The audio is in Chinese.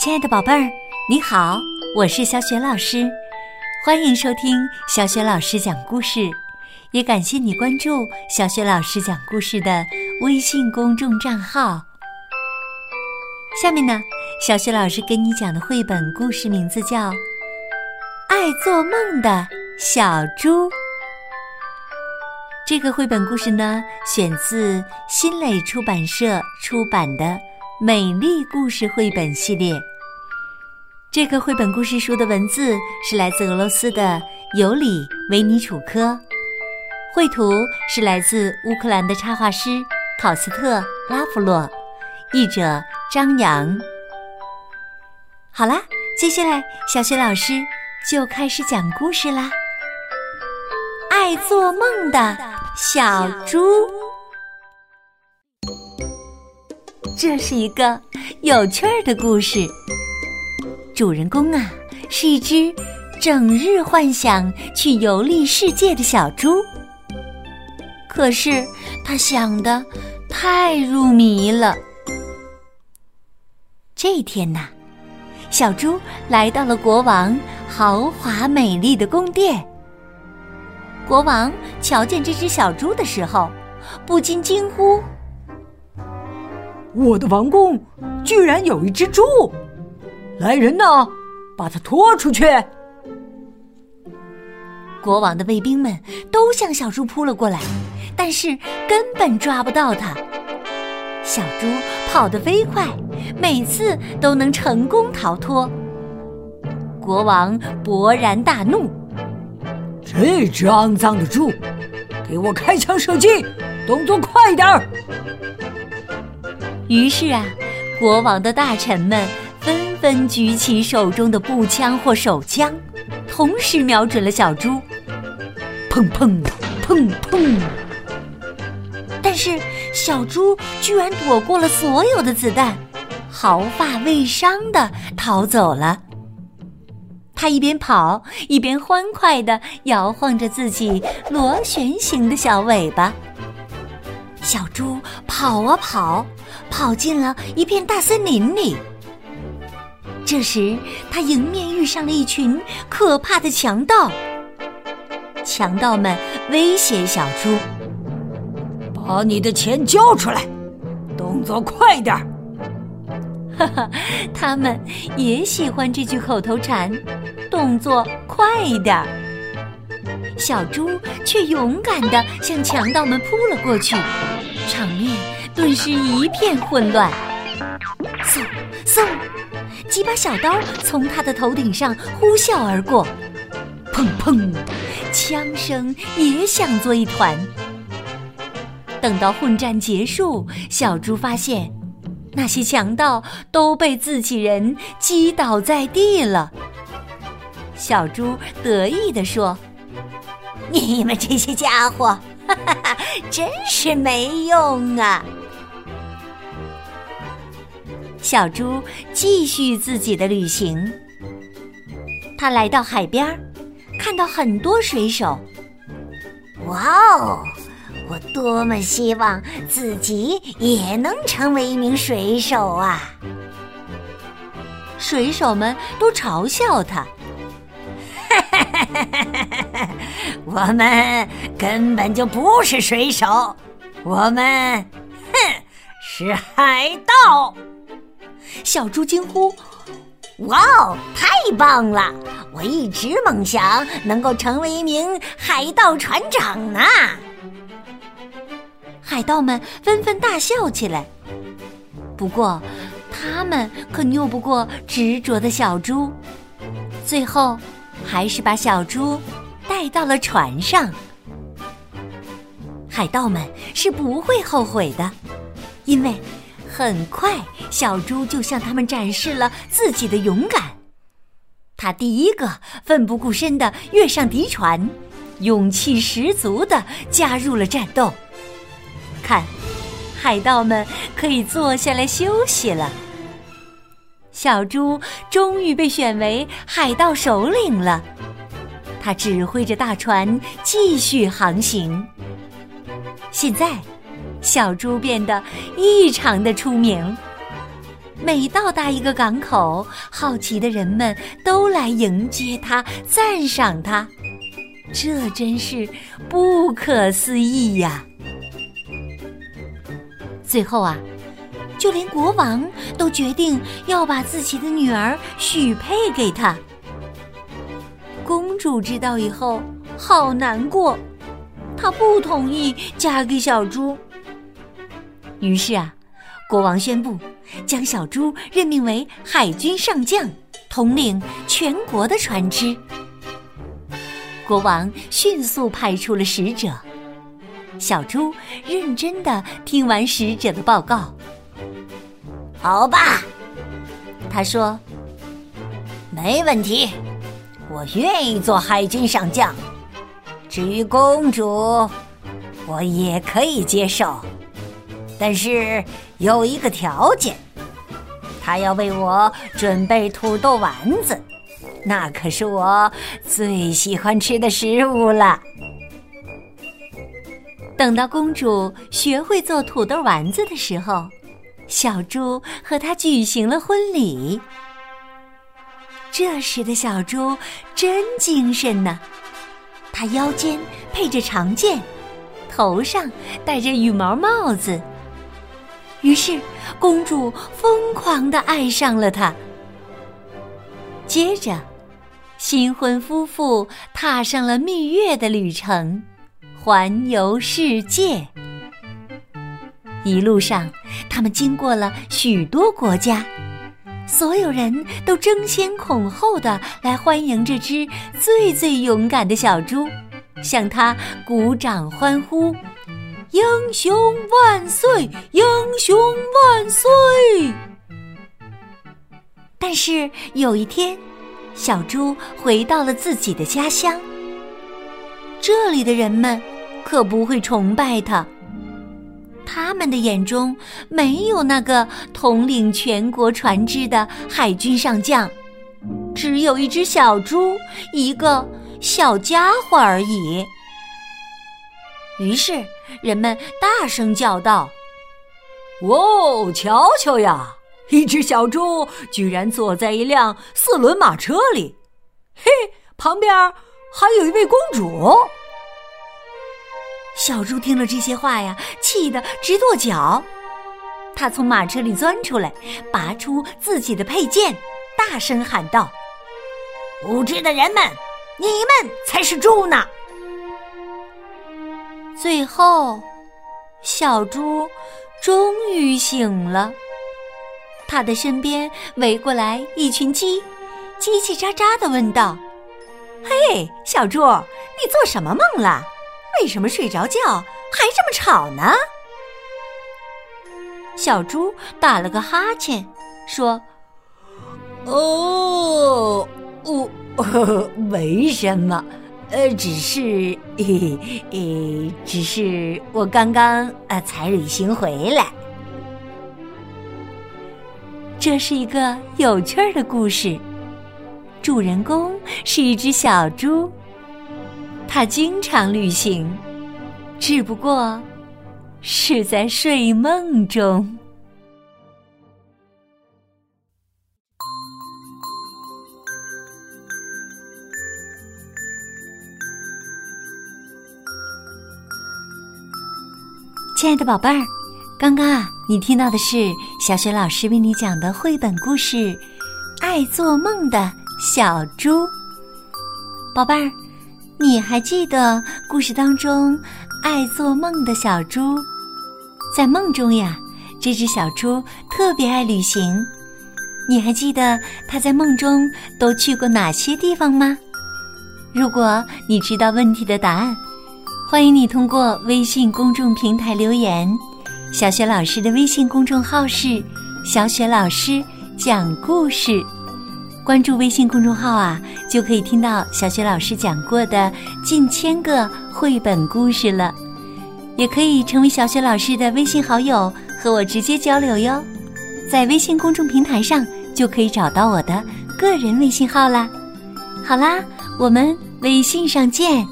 亲爱的宝贝儿，你好，我是小雪老师，欢迎收听小雪老师讲故事，也感谢你关注小雪老师讲故事的微信公众账号。下面呢，小雪老师给你讲的绘本故事名字叫《爱做梦的小猪》。这个绘本故事呢，选自新蕾出版社出版的《美丽故事绘本系列》。这个绘本故事书的文字是来自俄罗斯的尤里维尼楚科，绘图是来自乌克兰的插画师考斯特拉夫洛，译者张扬。好啦，接下来小雪老师就开始讲故事啦。爱做梦的小猪，这是一个有趣儿的故事。主人公啊，是一只整日幻想去游历世界的小猪。可是他想的太入迷了。这天呐，小猪来到了国王豪华美丽的宫殿。国王瞧见这只小猪的时候，不禁惊呼：“我的王宫居然有一只猪！”来人呐，把他拖出去！国王的卫兵们都向小猪扑了过来，但是根本抓不到他。小猪跑得飞快，每次都能成功逃脱。国王勃然大怒：“这只肮脏的猪，给我开枪射击，动作快点儿！”于是啊，国王的大臣们。纷举起手中的步枪或手枪，同时瞄准了小猪。砰砰砰砰！但是小猪居然躲过了所有的子弹，毫发未伤的逃走了。他一边跑一边欢快的摇晃着自己螺旋形的小尾巴。小猪跑啊跑，跑进了一片大森林里。这时，他迎面遇上了一群可怕的强盗。强盗们威胁小猪：“把你的钱交出来，动作快点儿！”哈哈，他们也喜欢这句口头禅：“动作快一点儿。”小猪却勇敢地向强盗们扑了过去，场面顿时一片混乱。嗖嗖！几把小刀从他的头顶上呼啸而过，砰砰，枪声也响作一团。等到混战结束，小猪发现那些强盗都被自己人击倒在地了。小猪得意地说：“你们这些家伙，哈哈哈，真是没用啊！”小猪继续自己的旅行。他来到海边，看到很多水手。哇哦！我多么希望自己也能成为一名水手啊！水手们都嘲笑他。我们根本就不是水手，我们，哼，是海盗。小猪惊呼：“哇哦，太棒了！我一直梦想能够成为一名海盗船长呢。”海盗们纷纷大笑起来。不过，他们可拗不过执着的小猪，最后还是把小猪带到了船上。海盗们是不会后悔的，因为。很快，小猪就向他们展示了自己的勇敢。他第一个奋不顾身地跃上敌船，勇气十足地加入了战斗。看，海盗们可以坐下来休息了。小猪终于被选为海盗首领了，他指挥着大船继续航行。现在。小猪变得异常的出名。每到达一个港口，好奇的人们都来迎接他，赞赏他。这真是不可思议呀！最后啊，就连国王都决定要把自己的女儿许配给他。公主知道以后，好难过，她不同意嫁给小猪。于是啊，国王宣布将小猪任命为海军上将，统领全国的船只。国王迅速派出了使者，小猪认真的听完使者的报告。好吧，他说：“没问题，我愿意做海军上将。至于公主，我也可以接受，但是有一个条件，她要为我准备土豆丸子。”那可是我最喜欢吃的食物了。等到公主学会做土豆丸子的时候，小猪和她举行了婚礼。这时的小猪真精神呢，她腰间配着长剑，头上戴着羽毛帽子。于是，公主疯狂的爱上了他。接着。新婚夫妇踏上了蜜月的旅程，环游世界。一路上，他们经过了许多国家，所有人都争先恐后的来欢迎这只最最勇敢的小猪，向它鼓掌欢呼：“英雄万岁！英雄万岁！”但是有一天。小猪回到了自己的家乡，这里的人们可不会崇拜他。他们的眼中没有那个统领全国船只的海军上将，只有一只小猪，一个小家伙而已。于是人们大声叫道：“哦，瞧瞧呀！”一只小猪居然坐在一辆四轮马车里，嘿，旁边还有一位公主。小猪听了这些话呀，气得直跺脚。他从马车里钻出来，拔出自己的佩剑，大声喊道：“无知的人们，你们才是猪呢！”最后，小猪终于醒了。他的身边围过来一群鸡，叽叽喳喳的问道：“嘿，小猪，你做什么梦了？为什么睡着觉还这么吵呢？”小猪打了个哈欠，说：“哦，我 没什么，呃，只是，呃，只是我刚刚呃才旅行回来。”这是一个有趣儿的故事，主人公是一只小猪，它经常旅行，只不过是在睡梦中。亲爱的宝贝儿。刚刚啊，你听到的是小雪老师为你讲的绘本故事《爱做梦的小猪》。宝贝儿，你还记得故事当中爱做梦的小猪？在梦中呀，这只小猪特别爱旅行。你还记得它在梦中都去过哪些地方吗？如果你知道问题的答案，欢迎你通过微信公众平台留言。小雪老师的微信公众号是“小雪老师讲故事”，关注微信公众号啊，就可以听到小雪老师讲过的近千个绘本故事了。也可以成为小雪老师的微信好友，和我直接交流哟。在微信公众平台上就可以找到我的个人微信号啦。好啦，我们微信上见。